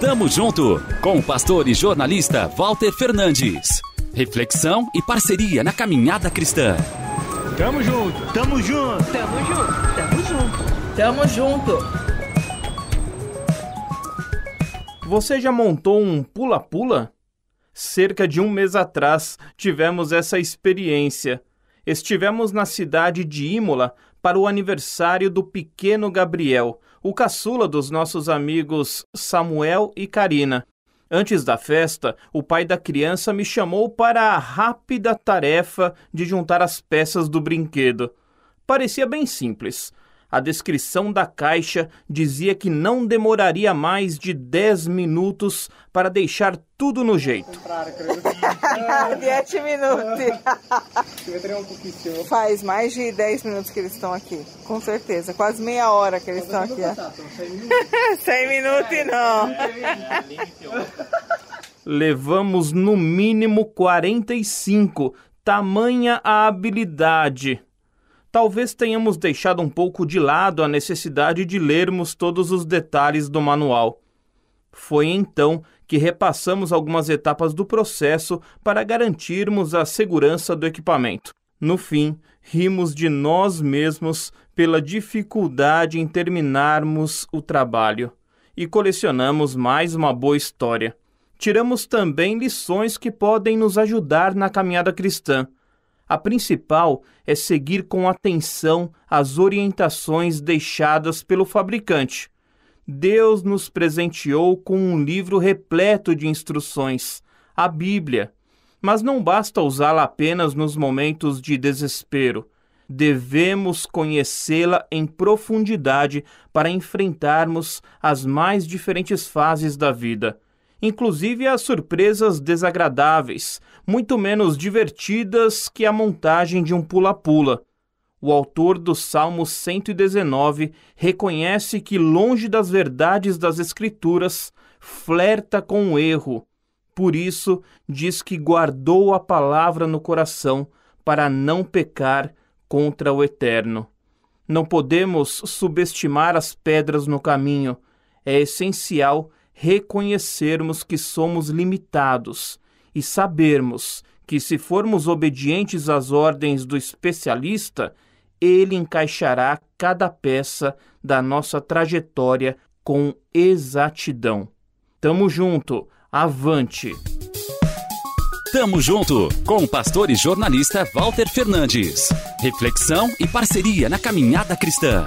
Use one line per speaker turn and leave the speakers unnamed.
Tamo junto com o pastor e jornalista Walter Fernandes. Reflexão e parceria na caminhada cristã.
Tamo junto, tamo junto,
tamo junto, tamo junto, tamo junto.
Você já montou um pula-pula? Cerca de um mês atrás tivemos essa experiência. Estivemos na cidade de Imola para o aniversário do pequeno Gabriel, o caçula dos nossos amigos Samuel e Karina. Antes da festa, o pai da criança me chamou para a rápida tarefa de juntar as peças do brinquedo. Parecia bem simples. A descrição da caixa dizia que não demoraria mais de 10 minutos para deixar tudo no jeito.
10 minutos. Faz mais de 10 minutos que eles estão aqui, com certeza. Quase meia hora que eles estão aqui. 100 minutos não.
Levamos no mínimo 45, tamanha a habilidade talvez tenhamos deixado um pouco de lado a necessidade de lermos todos os detalhes do manual. Foi então que repassamos algumas etapas do processo para garantirmos a segurança do equipamento. No fim, rimos de nós mesmos pela dificuldade em terminarmos o trabalho e colecionamos mais uma boa história. Tiramos também lições que podem nos ajudar na caminhada cristã a principal é seguir com atenção as orientações deixadas pelo fabricante. Deus nos presenteou com um livro repleto de instruções, a Bíblia. Mas não basta usá-la apenas nos momentos de desespero. Devemos conhecê-la em profundidade para enfrentarmos as mais diferentes fases da vida inclusive as surpresas desagradáveis, muito menos divertidas que a montagem de um pula-pula. O autor do Salmo 119 reconhece que, longe das verdades das Escrituras, flerta com o erro. Por isso, diz que guardou a palavra no coração para não pecar contra o Eterno. Não podemos subestimar as pedras no caminho. É essencial reconhecermos que somos limitados e sabermos que, se formos obedientes às ordens do especialista, ele encaixará cada peça da nossa trajetória com exatidão. Tamo junto, avante!
Tamo junto com o pastor e jornalista Walter Fernandes. Reflexão e parceria na caminhada cristã.